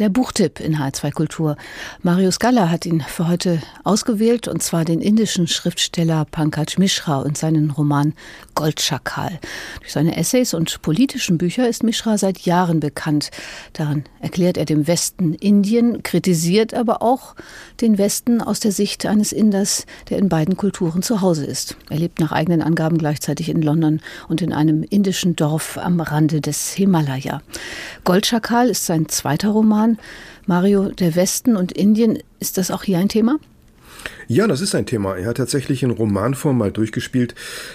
Der Buchtipp in H2 Kultur. Marius Galla hat ihn für heute ausgewählt, und zwar den indischen Schriftsteller Pankaj Mishra und seinen Roman Goldschakal. Durch seine Essays und politischen Bücher ist Mishra seit Jahren bekannt. Darin erklärt er dem Westen Indien, kritisiert aber auch den Westen aus der Sicht eines Inders, der in beiden Kulturen zu Hause ist. Er lebt nach eigenen Angaben gleichzeitig in London und in einem indischen Dorf am Rande des Himalaya. Goldschakal ist sein zweiter Roman Roman. Mario, der Westen und Indien, ist das auch hier ein Thema? Ja, das ist ein Thema. Er hat tatsächlich in Romanform mal durchgespielt,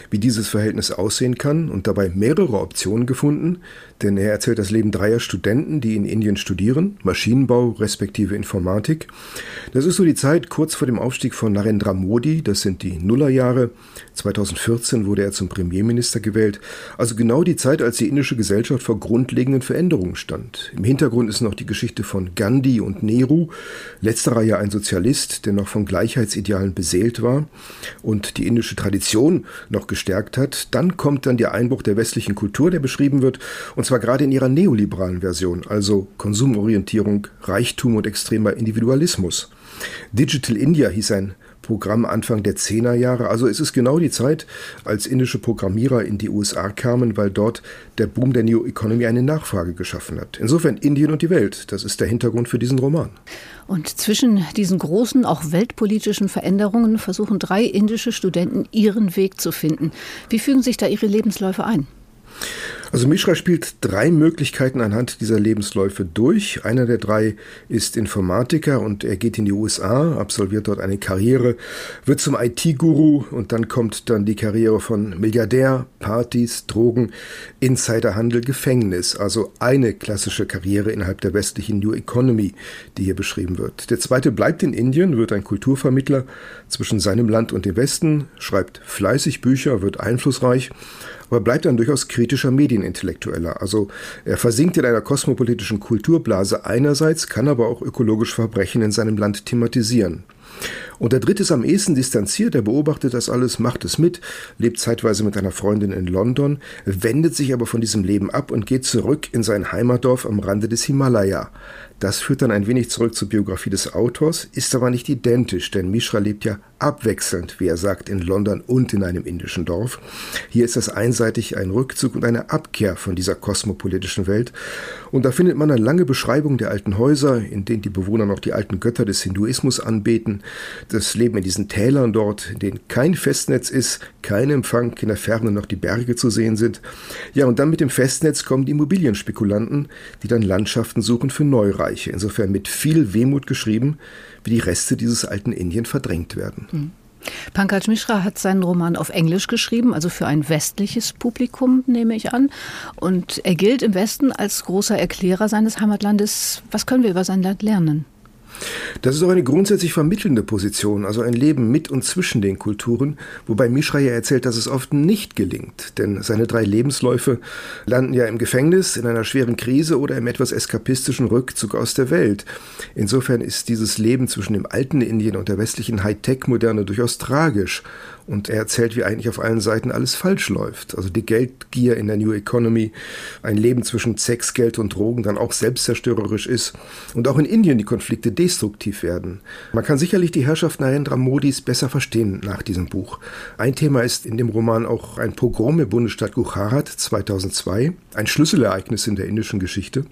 wie dieses Verhältnis aussehen kann und dabei mehrere Optionen gefunden, denn er erzählt das Leben dreier Studenten, die in Indien studieren, Maschinenbau respektive Informatik. Das ist so die Zeit kurz vor dem Aufstieg von Narendra Modi, das sind die Nullerjahre. 2014 wurde er zum Premierminister gewählt, also genau die Zeit, als die indische Gesellschaft vor grundlegenden Veränderungen stand. Im Hintergrund ist noch die Geschichte von Gandhi und Nehru, letzterer ja ein Sozialist, der noch von Gleichheits Schönheitsidealen beseelt war und die indische Tradition noch gestärkt hat, dann kommt dann der Einbruch der westlichen Kultur, der beschrieben wird, und zwar gerade in ihrer neoliberalen Version, also Konsumorientierung, Reichtum und extremer Individualismus. Digital India hieß ein Programm Anfang der Zehnerjahre. Also es ist genau die Zeit, als indische Programmierer in die USA kamen, weil dort der Boom der New Economy eine Nachfrage geschaffen hat. Insofern Indien und die Welt, das ist der Hintergrund für diesen Roman. Und zwischen diesen großen, auch weltpolitischen Veränderungen versuchen drei indische Studenten ihren Weg zu finden. Wie fügen sich da ihre Lebensläufe ein? Also Mishra spielt drei Möglichkeiten anhand dieser Lebensläufe durch. Einer der drei ist Informatiker und er geht in die USA, absolviert dort eine Karriere, wird zum IT-Guru und dann kommt dann die Karriere von Milliardär, Partys, Drogen, Insiderhandel, Gefängnis. Also eine klassische Karriere innerhalb der westlichen New Economy, die hier beschrieben wird. Der zweite bleibt in Indien, wird ein Kulturvermittler zwischen seinem Land und dem Westen, schreibt fleißig Bücher, wird einflussreich aber bleibt ein durchaus kritischer Medienintellektueller. Also er versinkt in einer kosmopolitischen Kulturblase einerseits, kann aber auch ökologische Verbrechen in seinem Land thematisieren. Und der dritte ist am ehesten distanziert, er beobachtet das alles, macht es mit, lebt zeitweise mit einer Freundin in London, wendet sich aber von diesem Leben ab und geht zurück in sein Heimatdorf am Rande des Himalaya. Das führt dann ein wenig zurück zur Biografie des Autors, ist aber nicht identisch, denn Mishra lebt ja abwechselnd, wie er sagt, in London und in einem indischen Dorf. Hier ist das einseitig ein Rückzug und eine Abkehr von dieser kosmopolitischen Welt. Und da findet man eine lange Beschreibung der alten Häuser, in denen die Bewohner noch die alten Götter des Hinduismus anbeten, das Leben in diesen Tälern dort, in denen kein Festnetz ist, kein Empfang, in der Ferne noch die Berge zu sehen sind. Ja, und dann mit dem Festnetz kommen die Immobilienspekulanten, die dann Landschaften suchen für Neureiche. Bereiche, insofern mit viel Wehmut geschrieben, wie die Reste dieses alten Indien verdrängt werden. Mhm. Pankaj Mishra hat seinen Roman auf Englisch geschrieben, also für ein westliches Publikum, nehme ich an. Und er gilt im Westen als großer Erklärer seines Heimatlandes. Was können wir über sein Land lernen? Das ist auch eine grundsätzlich vermittelnde Position, also ein Leben mit und zwischen den Kulturen, wobei Mishra ja erzählt, dass es oft nicht gelingt, denn seine drei Lebensläufe landen ja im Gefängnis, in einer schweren Krise oder im etwas eskapistischen Rückzug aus der Welt. Insofern ist dieses Leben zwischen dem alten Indien und der westlichen Hightech-Moderne durchaus tragisch und er erzählt, wie eigentlich auf allen Seiten alles falsch läuft. Also die Geldgier in der New Economy, ein Leben zwischen Sex, Geld und Drogen dann auch selbstzerstörerisch ist und auch in Indien die Konflikte destruktiv werden. Man kann sicherlich die Herrschaft Narendra Modis besser verstehen nach diesem Buch. Ein Thema ist in dem Roman auch ein Pogrom im Bundesstaat Gujarat 2002, ein Schlüsselereignis in der indischen Geschichte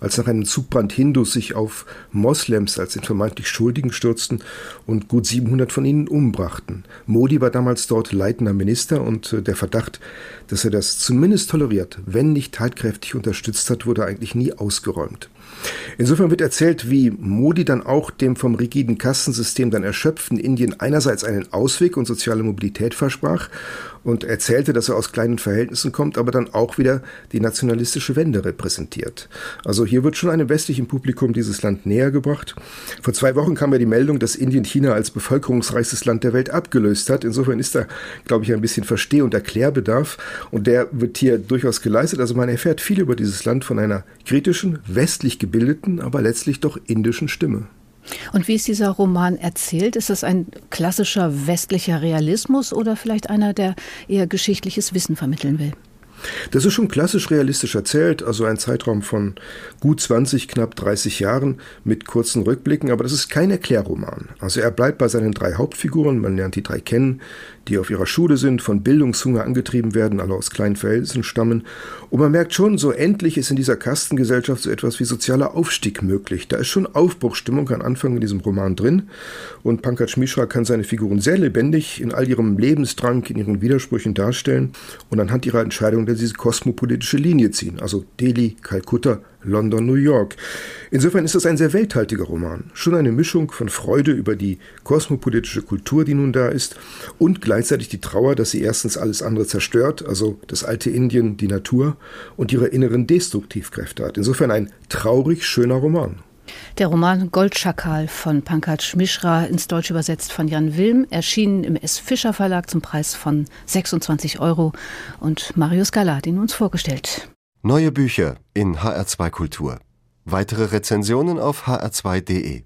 als nach einem Zugbrand Hindus sich auf Moslems als den vermeintlich Schuldigen stürzten und gut 700 von ihnen umbrachten. Modi war damals dort leitender Minister und äh, der Verdacht, dass er das zumindest toleriert, wenn nicht tatkräftig unterstützt hat, wurde eigentlich nie ausgeräumt. Insofern wird erzählt, wie Modi dann auch dem vom rigiden Kastensystem dann erschöpften Indien einerseits einen Ausweg und soziale Mobilität versprach und erzählte, dass er aus kleinen Verhältnissen kommt, aber dann auch wieder die nationalistische Wende repräsentiert. Also hier wird schon einem westlichen Publikum dieses Land näher gebracht. Vor zwei Wochen kam ja die Meldung, dass Indien China als bevölkerungsreichstes Land der Welt abgelöst hat. Insofern ist da, glaube ich, ein bisschen Versteh- und Erklärbedarf und der wird hier durchaus geleistet. Also man erfährt viel über dieses Land von einer kritischen, westlich gebildeten, aber letztlich doch indischen Stimme. Und wie ist dieser Roman erzählt? Ist das ein klassischer westlicher Realismus oder vielleicht einer, der eher geschichtliches Wissen vermitteln will? Das ist schon klassisch realistisch erzählt, also ein Zeitraum von gut 20, knapp 30 Jahren mit kurzen Rückblicken, aber das ist kein Erklärroman. Also er bleibt bei seinen drei Hauptfiguren, man lernt die drei kennen, die auf ihrer Schule sind, von Bildungshunger angetrieben werden, alle aus kleinen Verhältnissen stammen. Und man merkt schon, so endlich ist in dieser Kastengesellschaft so etwas wie sozialer Aufstieg möglich. Da ist schon Aufbruchstimmung am Anfang in diesem Roman drin. Und Pankaj Mishra kann seine Figuren sehr lebendig in all ihrem Lebensdrang, in ihren Widersprüchen darstellen und anhand ihrer Entscheidung diese kosmopolitische Linie ziehen. Also Delhi, Kalkutta, London, New York. Insofern ist das ein sehr welthaltiger Roman. Schon eine Mischung von Freude über die kosmopolitische Kultur, die nun da ist, und gleichzeitig die Trauer, dass sie erstens alles andere zerstört, also das alte Indien, die Natur und ihre inneren Destruktivkräfte hat. Insofern ein traurig schöner Roman. Der Roman Goldschakal von Pankaj Mishra, ins Deutsche übersetzt von Jan Wilm, erschienen im S. Fischer Verlag zum Preis von 26 Euro. Und Marius Gala hat ihn uns vorgestellt. Neue Bücher in HR2 Kultur. Weitere Rezensionen auf hr2.de.